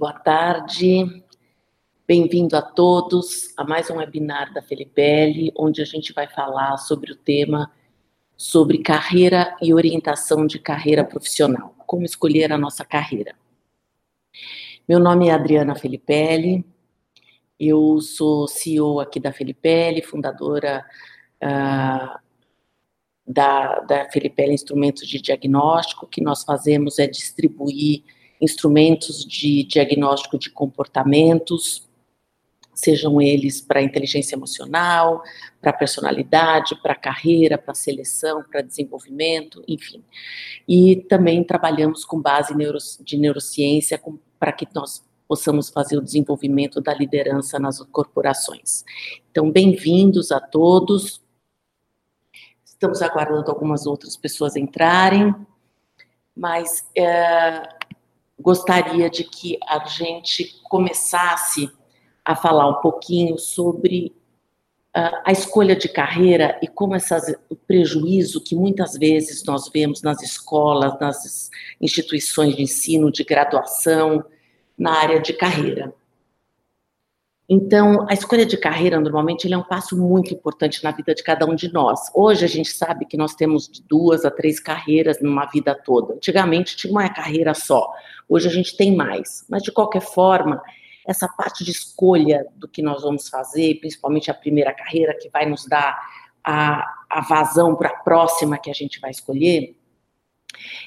Boa tarde, bem-vindo a todos a mais um webinar da Felipelli, onde a gente vai falar sobre o tema sobre carreira e orientação de carreira profissional, como escolher a nossa carreira. Meu nome é Adriana Felipelli, eu sou CEO aqui da Felipelli, fundadora uh, da, da Felipelli Instrumentos de Diagnóstico, que nós fazemos é distribuir instrumentos de diagnóstico de comportamentos, sejam eles para inteligência emocional, para personalidade, para carreira, para seleção, para desenvolvimento, enfim. E também trabalhamos com base de neurociência para que nós possamos fazer o desenvolvimento da liderança nas corporações. Então, bem-vindos a todos. Estamos aguardando algumas outras pessoas entrarem, mas é, gostaria de que a gente começasse a falar um pouquinho sobre uh, a escolha de carreira e como essas, o prejuízo que muitas vezes nós vemos nas escolas, nas instituições de ensino, de graduação, na área de carreira. Então, a escolha de carreira, normalmente, é um passo muito importante na vida de cada um de nós. Hoje, a gente sabe que nós temos de duas a três carreiras numa vida toda. Antigamente, tinha uma carreira só. Hoje, a gente tem mais. Mas, de qualquer forma, essa parte de escolha do que nós vamos fazer, principalmente a primeira carreira, que vai nos dar a, a vazão para a próxima que a gente vai escolher,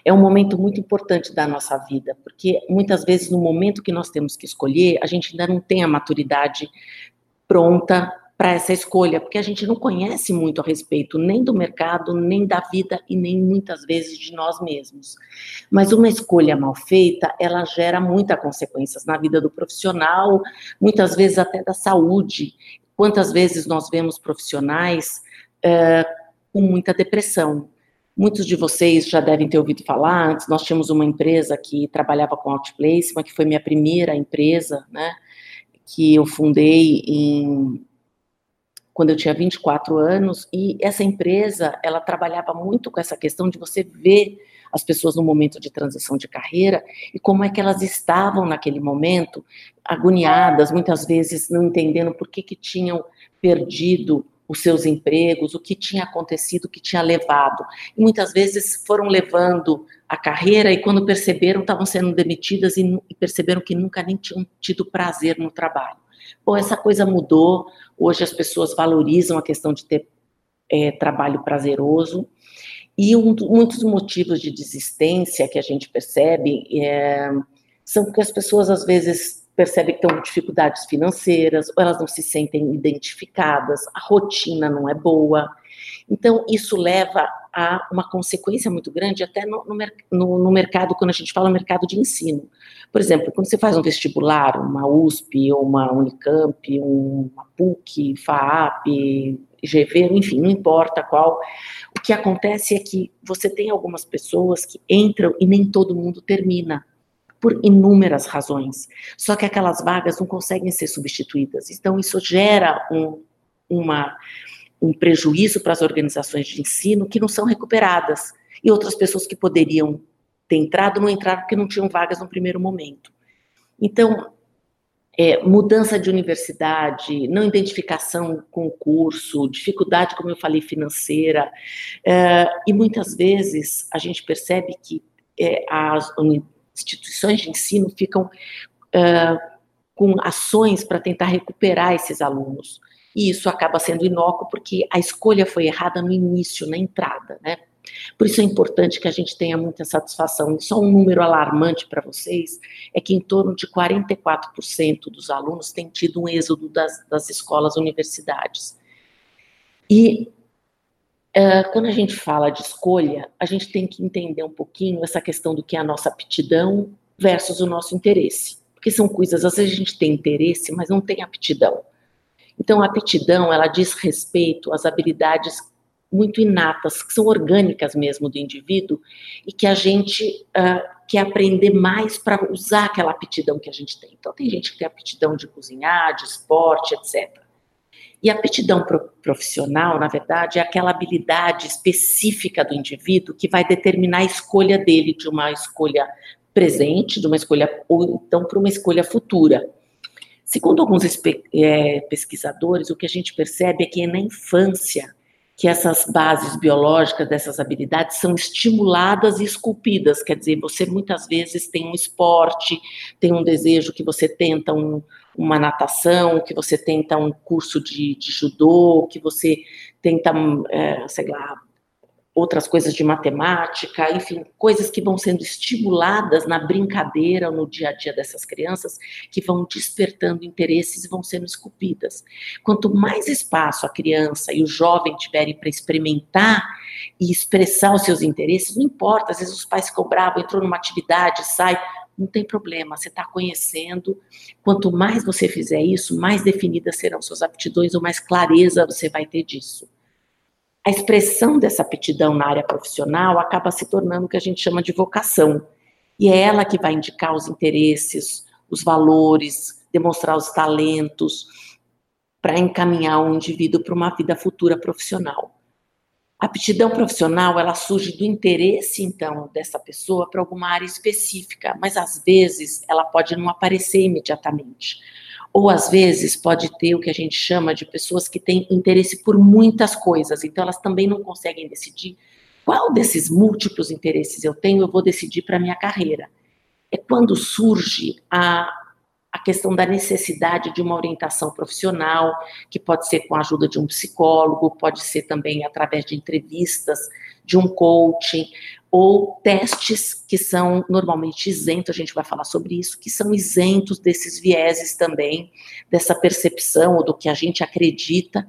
é um momento muito importante da nossa vida, porque muitas vezes no momento que nós temos que escolher, a gente ainda não tem a maturidade pronta para essa escolha, porque a gente não conhece muito a respeito nem do mercado, nem da vida e nem muitas vezes de nós mesmos. Mas uma escolha mal feita, ela gera muitas consequências na vida do profissional, muitas vezes até da saúde. Quantas vezes nós vemos profissionais é, com muita depressão, Muitos de vocês já devem ter ouvido falar, antes nós tínhamos uma empresa que trabalhava com outplacement, que foi minha primeira empresa, né, que eu fundei em, quando eu tinha 24 anos, e essa empresa, ela trabalhava muito com essa questão de você ver as pessoas no momento de transição de carreira e como é que elas estavam naquele momento, agoniadas, muitas vezes não entendendo por que que tinham perdido os seus empregos, o que tinha acontecido, o que tinha levado. E muitas vezes foram levando a carreira e quando perceberam estavam sendo demitidas e, perceberam que nunca nem tinham tido prazer no trabalho. Bom, essa coisa mudou. Hoje as pessoas valorizam a questão de ter é, trabalho prazeroso. E um, muitos motivos de desistência que a gente percebe é, são porque as pessoas às vezes percebem que estão com dificuldades financeiras, ou elas não se sentem identificadas, a rotina não é boa. Então, isso leva a uma consequência muito grande até no, no, no, mercado, quando a gente fala mercado de ensino. Por exemplo, quando você faz um vestibular, uma USP, uma Unicamp, uma PUC, FAAP, GV, enfim, não importa qual, o que acontece é que você tem algumas pessoas que entram e nem todo mundo termina por inúmeras razões. Só que aquelas vagas não conseguem ser substituídas. Então, isso gera um, uma, um prejuízo para as organizações de ensino que não são recuperadas. E outras pessoas que poderiam ter entrado não entraram porque não tinham vagas no primeiro momento. Então, é, mudança de universidade, não identificação com o curso, dificuldade, como eu falei, financeira, é, e muitas vezes a gente percebe que é, as instituições de ensino ficam uh, com ações para tentar recuperar esses alunos. E isso acaba sendo inócuo porque a escolha foi errada no início, na entrada, né? Por isso é importante que a gente tenha muita satisfação. E só um número alarmante para vocês é que em torno de 44% dos alunos têm tido um êxodo das, das escolas universidades. E Uh, quando a gente fala de escolha, a gente tem que entender um pouquinho essa questão do que é a nossa aptidão versus o nosso interesse. Porque são coisas, às vezes a gente tem interesse, mas não tem aptidão. Então, a aptidão, ela diz respeito às habilidades muito inatas, que são orgânicas mesmo do indivíduo, e que a gente uh, quer aprender mais para usar aquela aptidão que a gente tem. Então, tem gente que tem aptidão de cozinhar, de esporte, etc. E a aptidão profissional, na verdade, é aquela habilidade específica do indivíduo que vai determinar a escolha dele de uma escolha presente, de uma escolha, ou então para uma escolha futura. Segundo alguns é, pesquisadores, o que a gente percebe é que é na infância que essas bases biológicas dessas habilidades são estimuladas e esculpidas. Quer dizer, você muitas vezes tem um esporte, tem um desejo que você tenta um, uma natação, que você tenta um curso de, de judô, que você tenta, é, sei lá, outras coisas de matemática, enfim, coisas que vão sendo estimuladas na brincadeira no dia a dia dessas crianças, que vão despertando interesses e vão sendo esculpidas. Quanto mais espaço a criança e o jovem tiverem para experimentar e expressar os seus interesses, não importa, às vezes os pais ficam bravos, entrou numa atividade, sai, não tem problema, você está conhecendo. Quanto mais você fizer isso, mais definidas serão suas aptidões, ou mais clareza você vai ter disso a expressão dessa aptidão na área profissional acaba se tornando o que a gente chama de vocação. E é ela que vai indicar os interesses, os valores, demonstrar os talentos, para encaminhar um indivíduo para uma vida futura profissional. A aptidão profissional, ela surge do interesse, então, dessa pessoa para alguma área específica, mas às vezes ela pode não aparecer imediatamente. Ou às vezes pode ter o que a gente chama de pessoas que têm interesse por muitas coisas, então elas também não conseguem decidir qual desses múltiplos interesses eu tenho, eu vou decidir para minha carreira. É quando surge a, a questão da necessidade de uma orientação profissional, que pode ser com a ajuda de um psicólogo, pode ser também através de entrevistas, de um coaching, ou testes que são normalmente isentos, a gente vai falar sobre isso, que são isentos desses vieses também, dessa percepção ou do que a gente acredita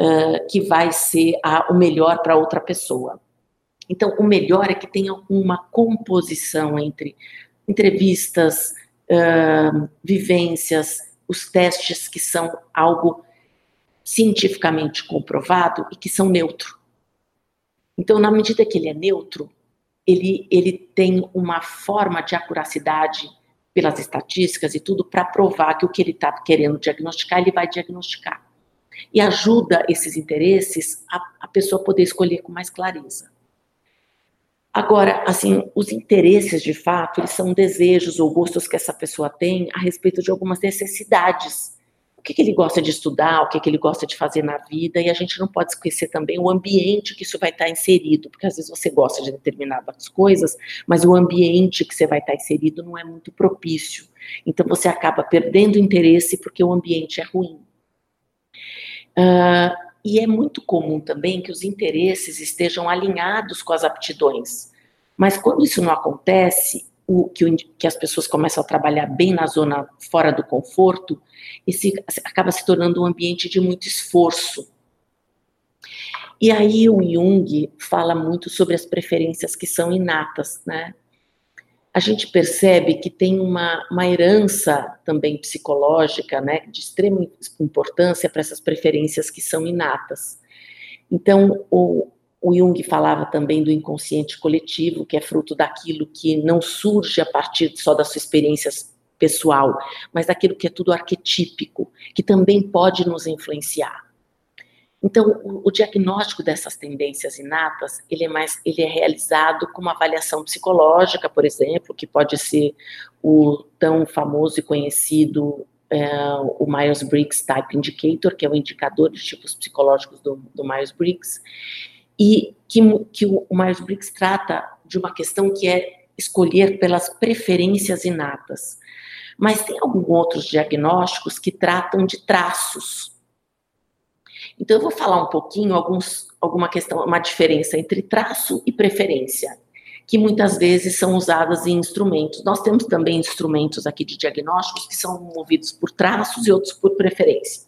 uh, que vai ser a, o melhor para outra pessoa. Então, o melhor é que tenha uma composição entre entrevistas, uh, vivências, os testes que são algo cientificamente comprovado e que são neutro. Então, na medida que ele é neutro, ele, ele tem uma forma de acuracidade pelas estatísticas e tudo para provar que o que ele está querendo diagnosticar, ele vai diagnosticar. E ajuda esses interesses a, a pessoa poder escolher com mais clareza. Agora, assim, os interesses de fato, eles são desejos ou gostos que essa pessoa tem a respeito de algumas necessidades que, que, ele gosta de estudar, o que, que, ele gosta de fazer na vida, e a gente não pode esquecer também o ambiente que isso vai estar inserido, porque às vezes você gosta de determinadas coisas, mas o ambiente que você vai estar inserido não é muito propício. Então você acaba perdendo interesse porque o ambiente é ruim. Uh, e é muito comum também que os interesses estejam alinhados com as aptidões. Mas quando isso não acontece, o, que, o, que as pessoas começam a trabalhar bem na zona fora do conforto, esse acaba se tornando um ambiente de muito esforço. E aí o Jung fala muito sobre as preferências que são inatas, né? A gente percebe que tem uma, uma herança também psicológica, né, de extrema importância para essas preferências que são inatas. Então, o, o Jung falava também do inconsciente coletivo, que é fruto daquilo que não surge a partir só da sua experiência pessoal, mas daquilo que é tudo arquetípico, que também pode nos influenciar. Então, o, diagnóstico dessas tendências inatas, ele é mais, ele é realizado com uma avaliação psicológica, por exemplo, que pode ser o tão famoso e conhecido é, o Myers-Briggs Type Indicator, que é o indicador de tipos psicológicos do, do Myers-Briggs, e que, que o Myers-Briggs trata de uma questão que é escolher pelas preferências inatas. Mas tem alguns outros diagnósticos que tratam de traços. Então eu vou falar um pouquinho alguns, alguma questão, uma diferença entre traço e preferência, que muitas vezes são usadas em instrumentos. Nós temos também instrumentos aqui de diagnósticos que são movidos por traços e outros por preferência.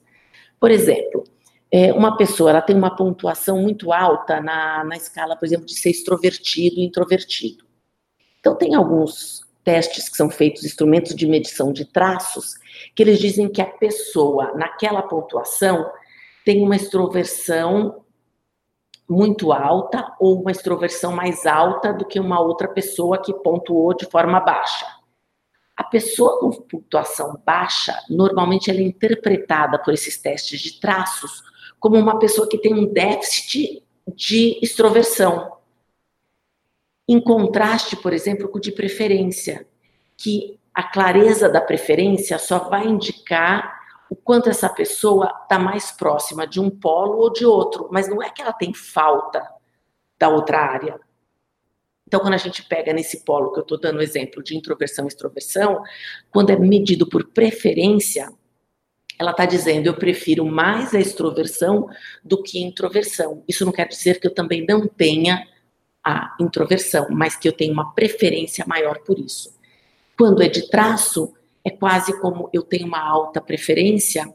Por exemplo, é, uma pessoa ela tem uma pontuação muito alta na, na escala, por exemplo, de ser extrovertido e introvertido. Então, tem alguns testes que são feitos, instrumentos de medição de traços, que eles dizem que a pessoa, naquela pontuação, tem uma extroversão muito alta ou uma extroversão mais alta do que uma outra pessoa que pontuou de forma baixa. A pessoa com pontuação baixa, normalmente ela é interpretada por esses testes de traços como uma pessoa que tem um déficit de extroversão. Em contraste, por exemplo, com o de preferência, que a clareza da preferência só vai indicar o quanto essa pessoa está mais próxima de um polo ou de outro, mas não é que ela tem falta da outra área. Então, quando a gente pega nesse polo que eu estou dando exemplo de introversão e extroversão, quando é medido por preferência, ela está dizendo eu prefiro mais a extroversão do que a introversão. Isso não quer dizer que eu também não tenha a introversão, mas que eu tenho uma preferência maior por isso. Quando é de traço, é quase como eu tenho uma alta preferência,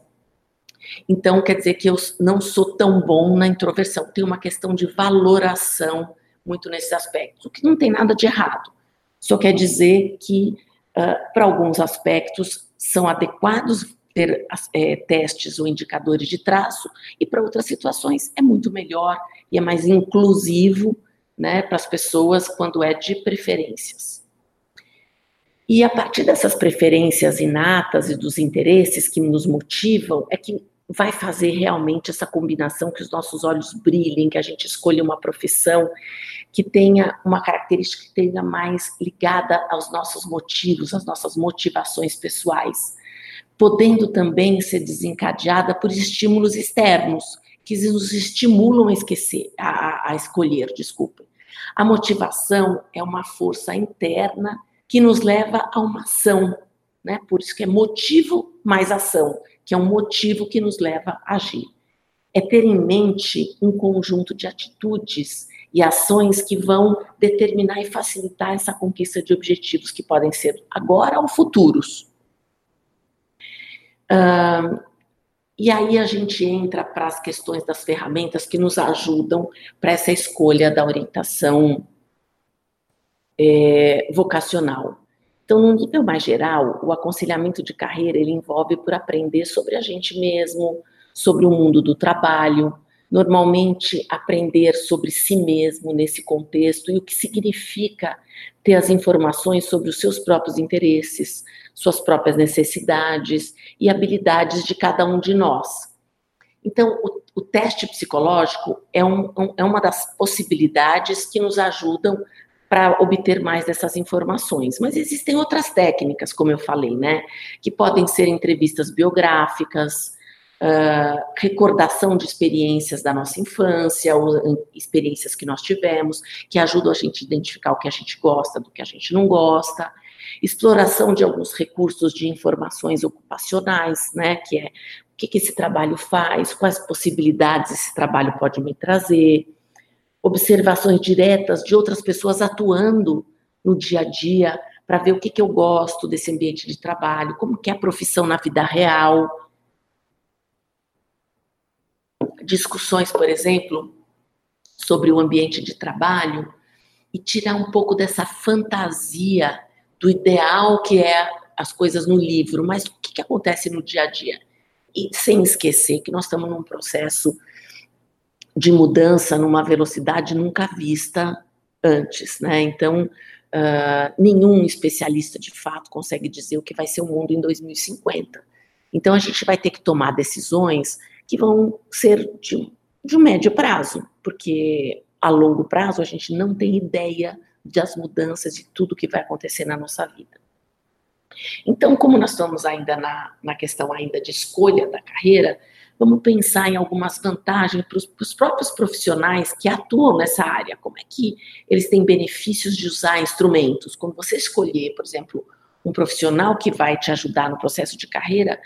então quer dizer que eu não sou tão bom na introversão. Tem uma questão de valoração muito nesses aspectos, o que não tem nada de errado. Só quer dizer que, uh, para alguns aspectos, são adequados ter é, testes ou indicadores de traço, e para outras situações é muito melhor e é mais inclusivo né, para as pessoas quando é de preferências. E a partir dessas preferências inatas e dos interesses que nos motivam, é que vai fazer realmente essa combinação que os nossos olhos brilhem, que a gente escolha uma profissão que tenha uma característica que tenha mais ligada aos nossos motivos, às nossas motivações pessoais, podendo também ser desencadeada por estímulos externos que nos estimulam a esquecer, a, a escolher, desculpa. A motivação é uma força interna que nos leva a uma ação, né? Por isso que é motivo mais ação, que é um motivo que nos leva a agir. É ter em mente um conjunto de atitudes e ações que vão determinar e facilitar essa conquista de objetivos que podem ser agora ou futuros. Uh, e aí a gente entra para as questões das ferramentas que nos ajudam para essa escolha da orientação é, vocacional. Então, no nível mais geral, o aconselhamento de carreira ele envolve por aprender sobre a gente mesmo, sobre o mundo do trabalho, normalmente aprender sobre si mesmo nesse contexto e o que significa ter as informações sobre os seus próprios interesses, suas próprias necessidades e habilidades de cada um de nós. Então, o, o teste psicológico é, um, um, é uma das possibilidades que nos ajudam para obter mais dessas informações. Mas existem outras técnicas, como eu falei, né? Que podem ser entrevistas biográficas, uh, recordação de experiências da nossa infância, ou experiências que nós tivemos, que ajudam a gente a identificar o que a gente gosta, do que a gente não gosta. Exploração de alguns recursos de informações ocupacionais, né? Que é o que, que esse trabalho faz, quais possibilidades esse trabalho pode me trazer observações diretas de outras pessoas atuando no dia a dia para ver o que, que eu gosto desse ambiente de trabalho, como que é a profissão na vida real. Discussões, por exemplo, sobre o ambiente de trabalho e tirar um pouco dessa fantasia do ideal que é as coisas no livro, mas o que, que acontece no dia a dia. E sem esquecer que nós estamos num processo de mudança numa velocidade nunca vista antes, né? Então, uh, nenhum especialista de fato consegue dizer o que vai ser o mundo em 2050. Então, a gente vai ter que tomar decisões que vão ser de, de um médio prazo, porque a longo prazo a gente não tem ideia das mudanças e tudo que vai acontecer na nossa vida. Então, como nós estamos ainda na, na questão ainda de escolha da carreira, Vamos pensar em algumas vantagens para os próprios profissionais que atuam nessa área. Como é que eles têm benefícios de usar instrumentos? Quando você escolher, por exemplo, um profissional que vai te ajudar no processo de carreira,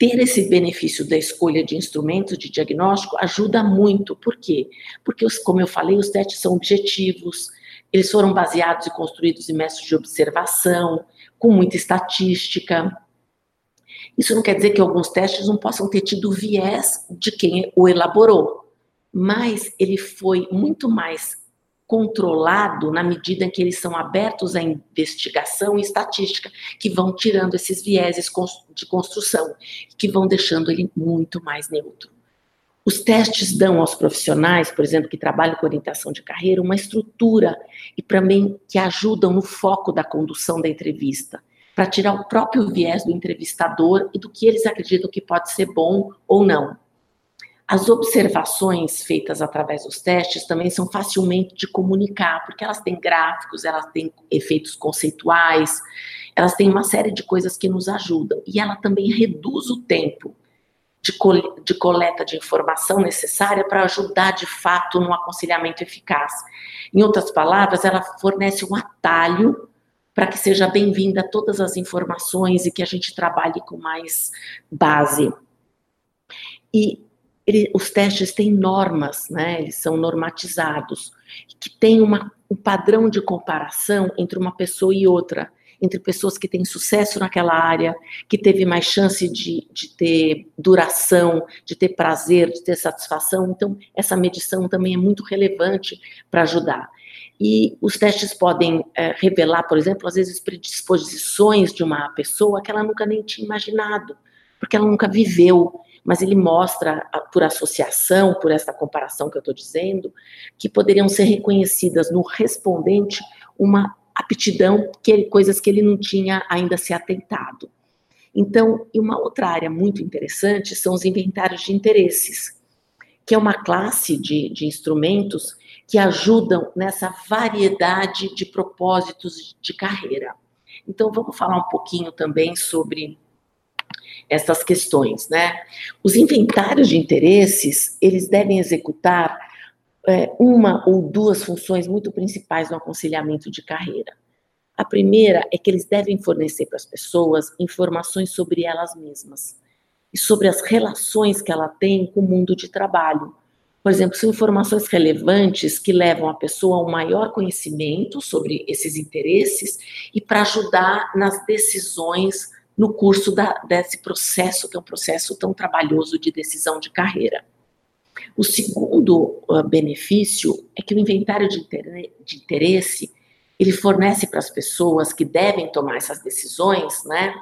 ter esse benefício da escolha de instrumentos de diagnóstico ajuda muito. Por quê? Porque, como eu falei, os testes são objetivos, eles foram baseados e construídos em métodos de observação, com muita estatística. Isso não quer dizer que alguns testes não possam ter tido viés de quem o elaborou, mas ele foi muito mais controlado na medida em que eles são abertos à investigação e estatística, que vão tirando esses vieses de construção, que vão deixando ele muito mais neutro. Os testes dão aos profissionais, por exemplo, que trabalham com orientação de carreira, uma estrutura e também que ajudam no foco da condução da entrevista para tirar o próprio viés do entrevistador e do que eles acreditam que pode ser bom ou não. As observações feitas através dos testes também são facilmente de comunicar, porque elas têm gráficos, elas têm efeitos conceituais, elas têm uma série de coisas que nos ajudam. E ela também reduz o tempo de, col de coleta de informação necessária para ajudar de fato no aconselhamento eficaz. Em outras palavras, ela fornece um atalho para que seja bem-vinda todas as informações e que a gente trabalhe com mais base. E ele, os testes têm normas, né? Eles são normatizados, que tem uma, um padrão de comparação entre uma pessoa e outra, entre pessoas que têm sucesso naquela área, que teve mais chance de, de ter duração, de ter prazer, de ter satisfação. Então, essa medição também é muito relevante para ajudar. E os testes podem é, revelar, por exemplo, às vezes predisposições de uma pessoa que ela nunca nem tinha imaginado, porque ela nunca viveu mas ele mostra, por associação, por essa comparação que eu estou dizendo, que poderiam ser reconhecidas no respondente uma aptidão, que ele, coisas que ele não tinha ainda se atentado. Então, e uma outra área muito interessante são os inventários de interesses, que é uma classe de, de instrumentos que ajudam nessa variedade de propósitos de carreira. Então, vamos falar um pouquinho também sobre essas questões, né? Os inventários de interesses, eles devem executar é, uma ou duas funções muito principais no aconselhamento de carreira. A primeira é que eles devem fornecer para as pessoas informações sobre elas mesmas e sobre as relações que ela tem com o mundo de trabalho. Por exemplo, são informações relevantes que levam a pessoa a um maior conhecimento sobre esses interesses e para ajudar nas decisões no curso da, desse processo, que é um processo tão trabalhoso de decisão de carreira. O segundo uh, benefício é que o inventário de, de interesse ele fornece para as pessoas que devem tomar essas decisões, né,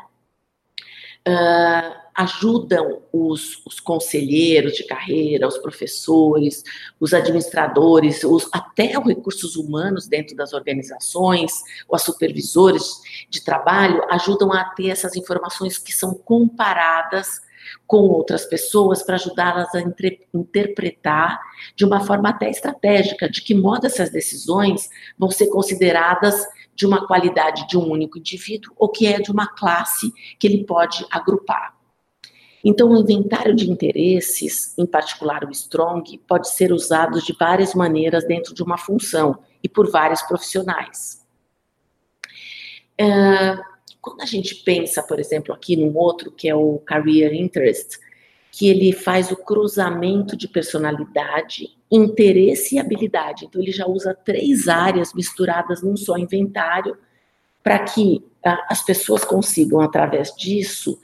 uh, ajudam os, os, conselheiros de carreira, os professores, os administradores, os, até os recursos humanos dentro das organizações, os supervisores de trabalho, ajudam a ter essas informações que são comparadas com outras pessoas para ajudá-las a interpretar de uma forma até estratégica de que modo essas decisões vão ser consideradas de uma qualidade de um único indivíduo ou que é de uma classe que ele pode agrupar. Então, o inventário de interesses, em particular o Strong, pode ser usado de várias maneiras dentro de uma função e por vários profissionais. Uh, quando a gente pensa, por exemplo, aqui num outro, que é o Career Interest, que ele faz o cruzamento de personalidade, interesse e habilidade. Então, ele já usa três áreas misturadas num só inventário, para que ah, as pessoas consigam, através disso,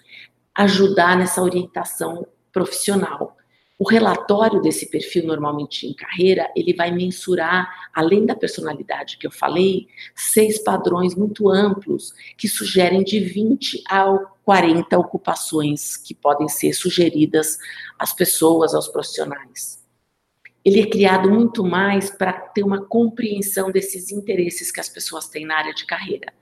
ajudar nessa orientação profissional. O relatório desse perfil, normalmente em carreira, ele vai mensurar, além da personalidade que eu falei, seis padrões muito amplos que sugerem de 20 a 40 ocupações que podem ser sugeridas às pessoas, aos profissionais. Ele é criado muito mais para ter uma compreensão desses interesses que as pessoas têm na área de carreira.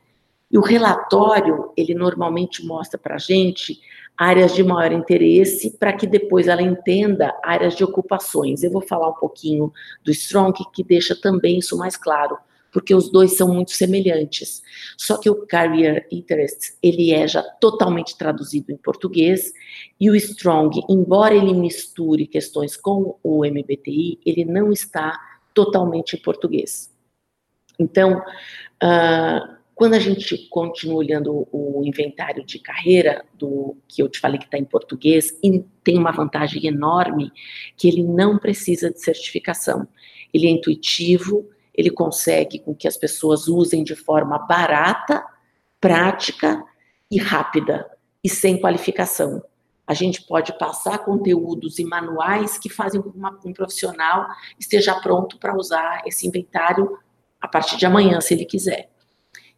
E o relatório, ele normalmente mostra para a gente áreas de maior interesse para que depois ela entenda áreas de ocupações. Eu vou falar um pouquinho do Strong que deixa também isso mais claro, porque os dois são muito semelhantes. Só que o Career Interest, ele é já totalmente traduzido em português, e o Strong, embora ele misture questões com o MBTI, ele não está totalmente em português. Então, uh, quando a gente continua olhando o inventário de carreira, do que eu te falei que está em português, tem uma vantagem enorme que ele não precisa de certificação. Ele é intuitivo, ele consegue com que as pessoas usem de forma barata, prática e rápida, e sem qualificação. A gente pode passar conteúdos e manuais que fazem com que um profissional esteja pronto para usar esse inventário a partir de amanhã, se ele quiser.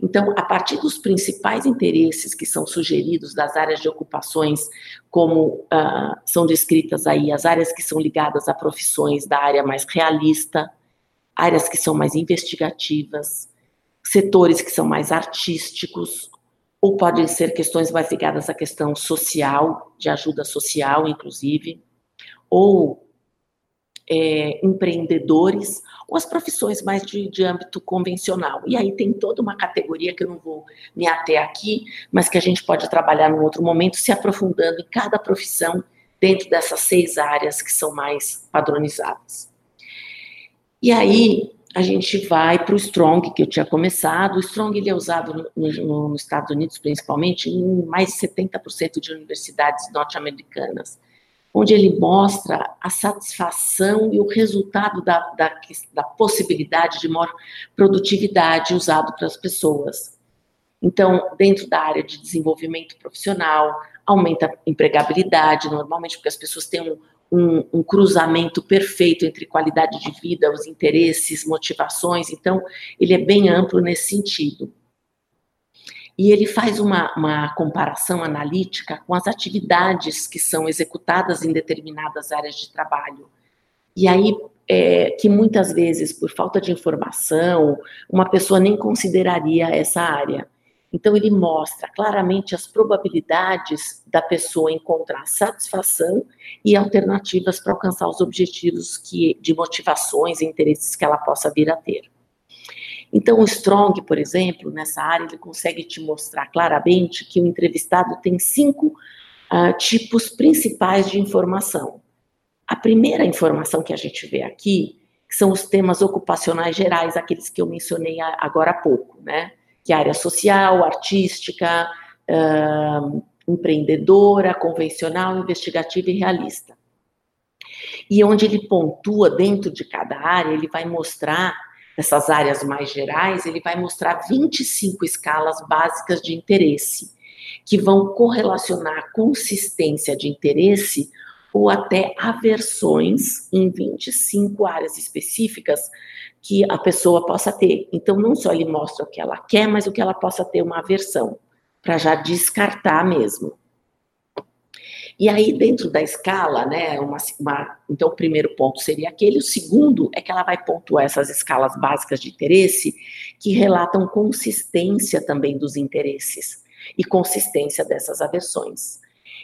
Então, a partir dos principais interesses que são sugeridos das áreas de ocupações, como uh, são descritas aí, as áreas que são ligadas a profissões da área mais realista, áreas que são mais investigativas, setores que são mais artísticos, ou podem ser questões mais ligadas à questão social, de ajuda social, inclusive, ou é, empreendedores ou as profissões mais de, de âmbito convencional. E aí tem toda uma categoria que eu não vou me ater aqui, mas que a gente pode trabalhar num outro momento, se aprofundando em cada profissão dentro dessas seis áreas que são mais padronizadas. E aí a gente vai para o Strong, que eu tinha começado. O Strong ele é usado no, no, nos Estados Unidos, principalmente, em mais de 70% de universidades norte-americanas onde ele mostra a satisfação e o resultado da, da, da possibilidade de maior produtividade usado para as pessoas. Então, dentro da área de desenvolvimento profissional, aumenta a empregabilidade, normalmente porque as pessoas têm um, um, um, cruzamento perfeito entre qualidade de vida, os interesses, motivações, então ele é bem amplo nesse sentido. E ele faz uma, uma comparação analítica com as atividades que são executadas em determinadas áreas de trabalho. E aí, é, que muitas vezes, por falta de informação, uma pessoa nem consideraria essa área. Então, ele mostra claramente as probabilidades da pessoa encontrar satisfação e alternativas para alcançar os objetivos que, de motivações e interesses que ela possa vir a ter. Então, o Strong, por exemplo, nessa área, ele consegue te mostrar claramente que o entrevistado tem cinco uh, tipos principais de informação. A primeira informação que a gente vê aqui são os temas ocupacionais gerais, aqueles que eu mencionei agora há pouco, né? Que é área social, artística, uh, empreendedora, convencional, investigativa e realista. E onde ele pontua dentro de cada área, ele vai mostrar nessas áreas mais gerais, ele vai mostrar 25 escalas básicas de interesse, que vão correlacionar consistência de interesse ou até aversões em 25 áreas específicas que a pessoa possa ter. Então, não só ele mostra o que ela quer, mas o que ela possa ter uma aversão, para já descartar mesmo. E aí, dentro da escala, né, uma, uma, então o primeiro ponto seria aquele, o segundo é que ela vai pontuar essas escalas básicas de interesse que relatam consistência também dos interesses e consistência dessas aversões.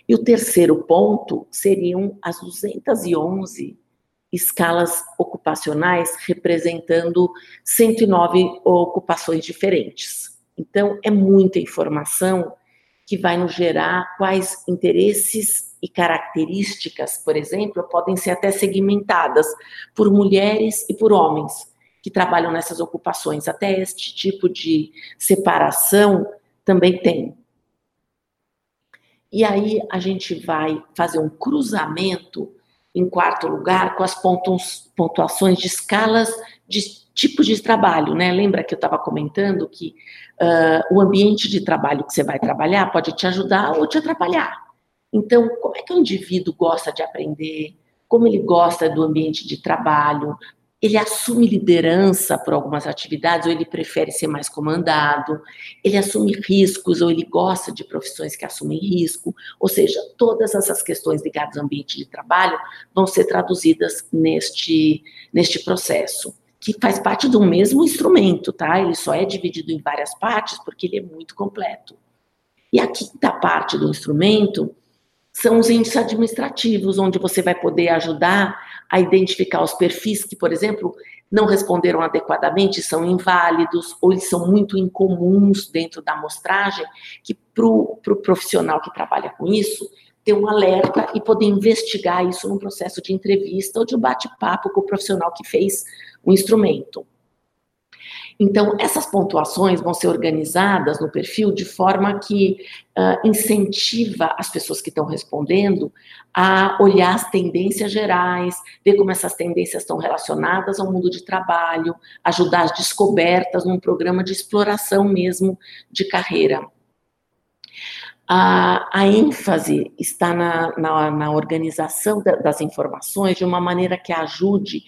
E o terceiro ponto seriam as 211 escalas ocupacionais representando 109 ocupações diferentes. Então, é muita informação que vai nos gerar quais interesses e características, por exemplo, podem ser até segmentadas por mulheres e por homens que trabalham nessas ocupações. Até este tipo de separação também tem. E aí a gente vai fazer um cruzamento, em quarto lugar, com as pontuações de escalas de tipos de trabalho, né? Lembra que eu estava comentando que uh, o ambiente de trabalho que você vai trabalhar pode te ajudar ou te atrapalhar. Então, como é que o indivíduo gosta de aprender? Como ele gosta do ambiente de trabalho? Ele assume liderança por algumas atividades ou ele prefere ser mais comandado? Ele assume riscos ou ele gosta de profissões que assumem risco? Ou seja, todas essas questões ligadas ao ambiente de trabalho vão ser traduzidas neste, neste processo que faz parte do mesmo instrumento, tá? Ele só é dividido em várias partes porque ele é muito completo. E a quinta parte do instrumento são os índices administrativos, onde você vai poder ajudar a identificar os perfis que, por exemplo, não responderam adequadamente, são inválidos, ou eles são muito incomuns dentro da amostragem, que para o pro profissional que trabalha com isso, ter um alerta e poder investigar isso num processo de entrevista ou de bate-papo com o profissional que fez o instrumento. Então, essas pontuações vão ser organizadas no perfil de forma que uh, incentiva as pessoas que estão respondendo a olhar as tendências gerais, ver como essas tendências estão relacionadas ao mundo de trabalho, ajudar as descobertas num programa de exploração mesmo de carreira. A, a ênfase está na, na, na organização da, das informações de uma maneira que ajude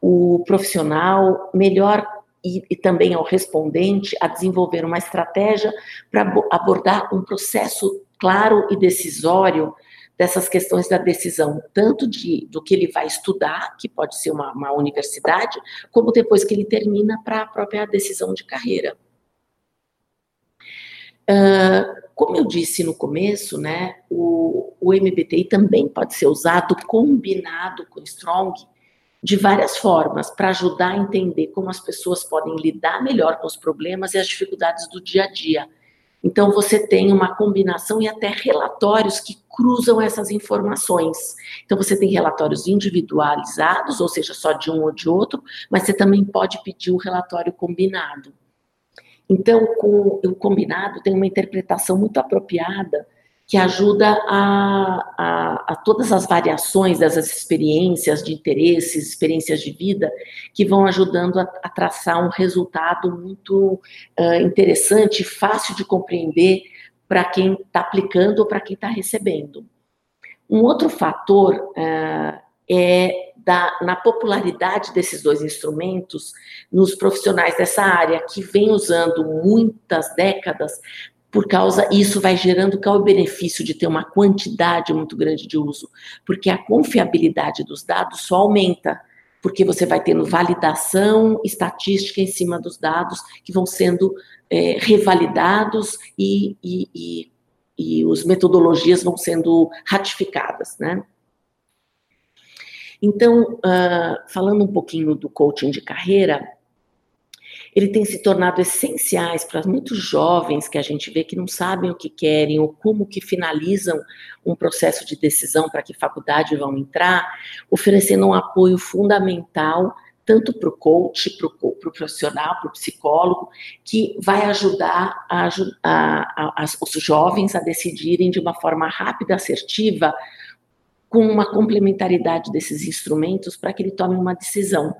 o profissional melhor e, e, também ao respondente a desenvolver uma estratégia para abordar um processo claro e decisório dessas questões da decisão, tanto de, do que ele vai estudar, que pode ser uma, uma universidade, como depois que ele termina para a própria decisão de carreira. Uh, como eu disse no começo, né, o, o MBTI também pode ser usado combinado com Strong de várias formas para ajudar a entender como as pessoas podem lidar melhor com os problemas e as dificuldades do dia a dia. Então, você tem uma combinação e até relatórios que cruzam essas informações. Então, você tem relatórios individualizados, ou seja, só de um ou de outro, mas você também pode pedir um relatório combinado. Então, com o combinado tem uma interpretação muito apropriada que ajuda a, a, a, todas as variações dessas experiências de interesses, experiências de vida, que vão ajudando a, a traçar um resultado muito uh, interessante, fácil de compreender para quem está aplicando ou para quem está recebendo. Um outro fator uh, é da, na popularidade desses dois instrumentos nos profissionais dessa área, que vem usando muitas décadas por causa isso vai gerando qual é o benefício de ter uma quantidade muito grande de uso, porque a confiabilidade dos dados só aumenta, porque você vai tendo validação estatística em cima dos dados que vão sendo é, revalidados e, e, e, e os metodologias vão sendo ratificadas, né? Então, uh, falando um pouquinho do coaching de carreira, ele tem se tornado essenciais para muitos jovens que a gente vê que não sabem o que querem ou como que finalizam um processo de decisão para que faculdade vão entrar, oferecendo um apoio fundamental tanto para o coach, para o pro profissional, para o psicólogo, que vai ajudar a, a, a, os jovens a decidirem de uma forma rápida, assertiva, com uma complementaridade desses instrumentos para que ele tome uma decisão.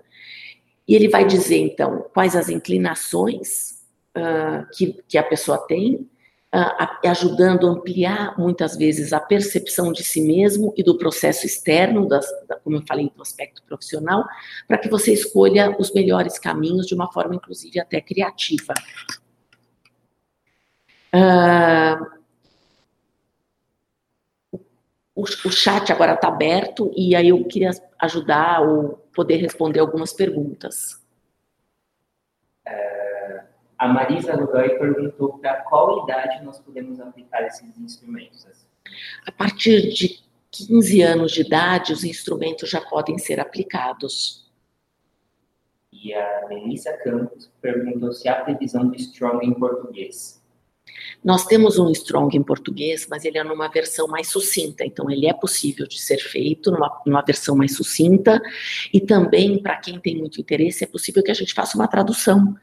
E ele vai dizer, então, quais as inclinações uh, que, que a pessoa tem, uh, ajudando a ampliar, muitas vezes, a percepção de si mesmo e do processo externo, das, da, como eu falei, do aspecto profissional, para que você escolha os melhores caminhos de uma forma, inclusive, até criativa. Uh, o, o chat agora está aberto e aí eu queria ajudar ou poder responder algumas perguntas. Uh, a Marisa Godoy perguntou para qual idade nós podemos aplicar esses instrumentos? A partir de 15 anos de idade, os instrumentos já podem ser aplicados. E a Melissa Campos perguntou se há previsão do Strong em português. Nós temos um Strong em português, mas ele é numa versão mais sucinta, então ele é possível de ser feito numa, numa versão mais sucinta, e também, para quem tem muito interesse, é possível que a gente faça uma tradução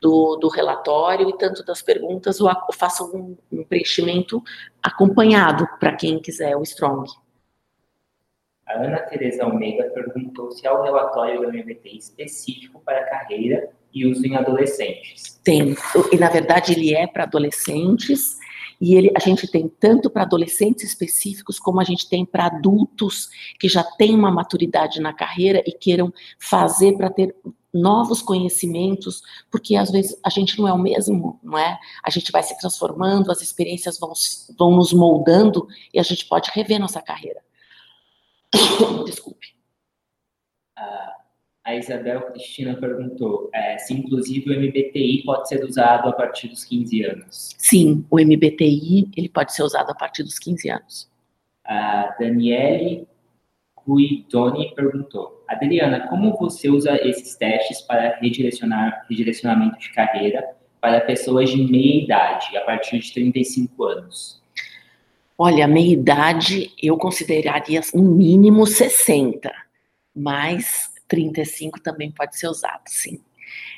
do, do relatório e tanto das perguntas, ou, ou faça um, um preenchimento acompanhado para quem quiser o Strong. A Ana Teresa Almeida perguntou se há um relatório do MBT específico para a carreira e uso em adolescentes? Tem. E, na verdade, ele é para adolescentes. E ele, a gente tem tanto para adolescentes específicos, como a gente tem para adultos que já têm uma maturidade na carreira e queiram fazer para ter novos conhecimentos, porque às vezes a gente não é o mesmo, não é? A gente vai se transformando, as experiências vão, vão nos moldando e a gente pode rever nossa carreira. Desculpe. Uh, a Isabel Cristina perguntou é, se, inclusive, o MBTI pode ser usado a partir dos 15 anos. Sim, o MBTI ele pode ser usado a partir dos 15 anos. A Daniele Guidoni perguntou: Adriana, como você usa esses testes para redirecionar redirecionamento de carreira para pessoas de meia idade, a partir de 35 anos? Olha, meia idade eu consideraria no mínimo 60, mas 35 também pode ser usado, sim.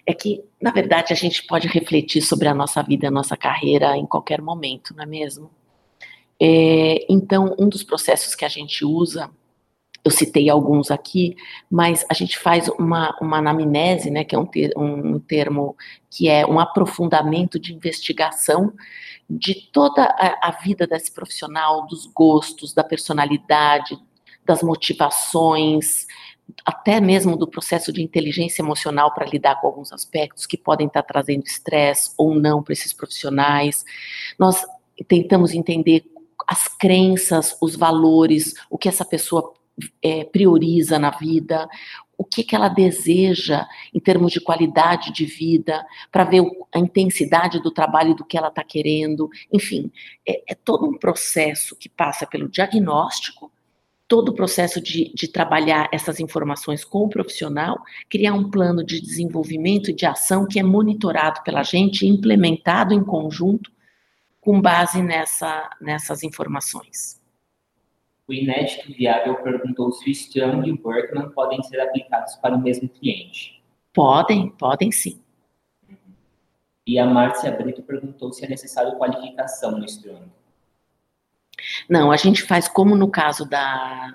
É que, na verdade, a gente pode refletir sobre a nossa vida, a nossa carreira em qualquer momento, não é mesmo? É, então, um dos processos que a gente usa, eu citei alguns aqui, mas a gente faz uma, uma anamnese, né, que é um, ter, um termo que é um aprofundamento de investigação de toda a, a vida desse profissional, dos gostos, da personalidade, das motivações, até mesmo do processo de inteligência emocional para lidar com alguns aspectos que podem estar trazendo estresse ou não para esses profissionais. Nós tentamos entender as crenças, os valores, o que essa pessoa é, prioriza na vida, o que, que ela deseja em termos de qualidade de vida, para ver a intensidade do trabalho do que ela está querendo. Enfim, é, é todo um processo que passa pelo diagnóstico todo o processo de, de trabalhar essas informações com o profissional, criar um plano de desenvolvimento e de ação que é monitorado pela gente e implementado em conjunto com base nessa, nessas informações. O inédito viável perguntou se o Strong e o Workman podem ser aplicados para o mesmo cliente. Podem, podem sim. E a Márcia Brito perguntou se é necessário qualificação no Strong. Não, a gente faz como no caso da,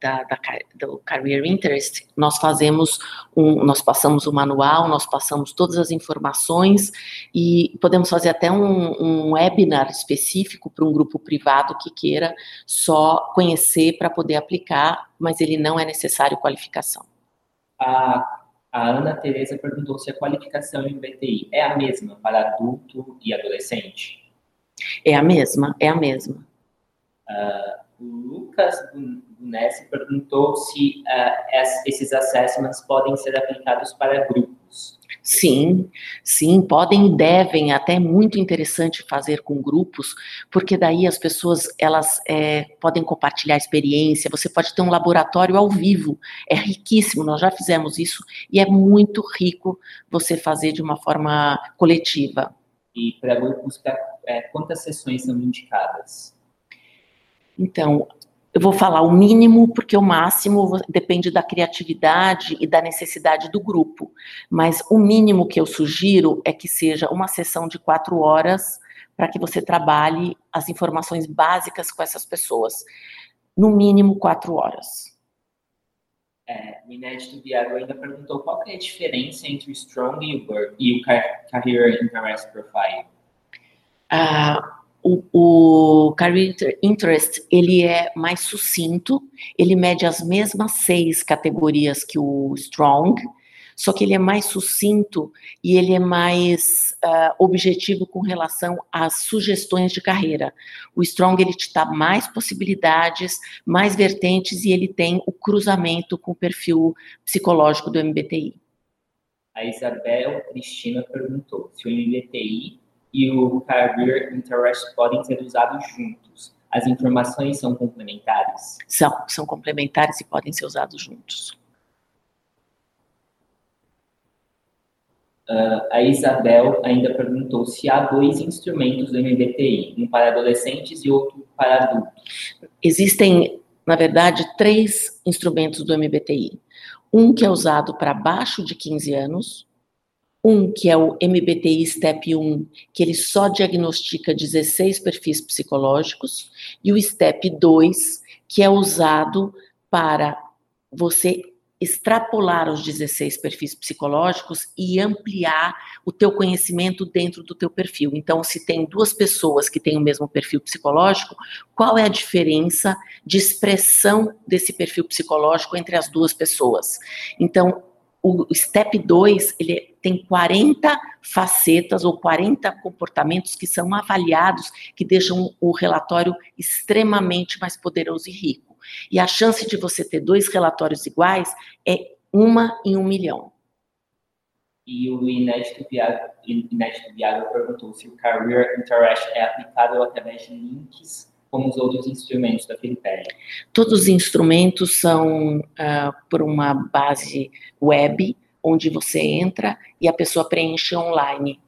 da, da, do Career Interest, nós fazemos um, nós passamos o manual, nós passamos todas as informações e podemos fazer até um, um webinar específico para um grupo privado que queira só conhecer para poder aplicar, mas ele não é necessário qualificação. A, a Ana Tereza perguntou se a qualificação em BTI é a mesma para adulto e adolescente. É a mesma, é a mesma. Uh, o Lucas Bunesi perguntou se uh, esses assessments podem ser aplicados para grupos. Sim, sim, podem e devem, até é muito interessante fazer com grupos, porque daí as pessoas, elas é, podem compartilhar experiência, você pode ter um laboratório ao vivo, é riquíssimo, nós já fizemos isso, e é muito rico você fazer de uma forma coletiva. E para grupos, é, quantas sessões são indicadas? Então, eu vou falar o mínimo, porque o máximo depende da criatividade e da necessidade do grupo. Mas o mínimo que eu sugiro é que seja uma sessão de quatro horas para que você trabalhe as informações básicas com essas pessoas. No mínimo quatro horas. É, o Inédito Viário ainda perguntou qual é a diferença entre o Strong e o, Career Interest Profile. Ah, o, o Career Interest, ele é mais sucinto, ele mede as mesmas seis categorias que o Strong, só que ele é mais sucinto e ele é mais uh, objetivo com relação às sugestões de carreira. O Strong, ele te dá mais possibilidades, mais vertentes e ele tem o cruzamento com o perfil psicológico do MBTI. A Isabel Cristina perguntou se o MBTI e o Career Interest podem ser usados juntos. As informações são complementares? São, são complementares e podem ser usados juntos. Uh, a Isabel ainda perguntou se há dois instrumentos do MBTI, um para adolescentes e outro para adultos. Existem, na verdade, três instrumentos do MBTI. Um que é usado para abaixo de 15 anos, um que é o MBTI Step 1, que ele só diagnostica 16 perfis psicológicos, e o Step 2, que é usado para você extrapolar os 16 perfis psicológicos e ampliar o teu conhecimento dentro do teu perfil. Então, se tem duas pessoas que têm o mesmo perfil psicológico, qual é a diferença de expressão desse perfil psicológico entre as duas pessoas? Então, o step 2, ele tem 40 facetas ou 40 comportamentos que são avaliados, que deixam o relatório extremamente mais poderoso e rico. E a chance de você ter dois relatórios iguais é uma em um milhão. E o Inédito Viável, Inédito perguntou se o Career Interest é aplicável através de links como os outros instrumentos da Filipelli? Todos os instrumentos são uh, por uma base web, onde você entra e a pessoa preenche online.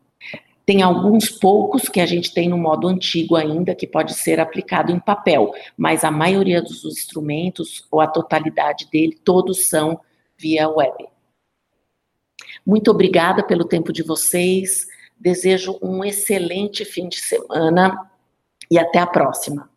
Tem alguns poucos que a gente tem no modo antigo ainda, que pode ser aplicado em papel, mas a maioria dos instrumentos, ou a totalidade dele, todos são via web. Muito obrigada pelo tempo de vocês. Desejo um excelente fim de semana e até a próxima.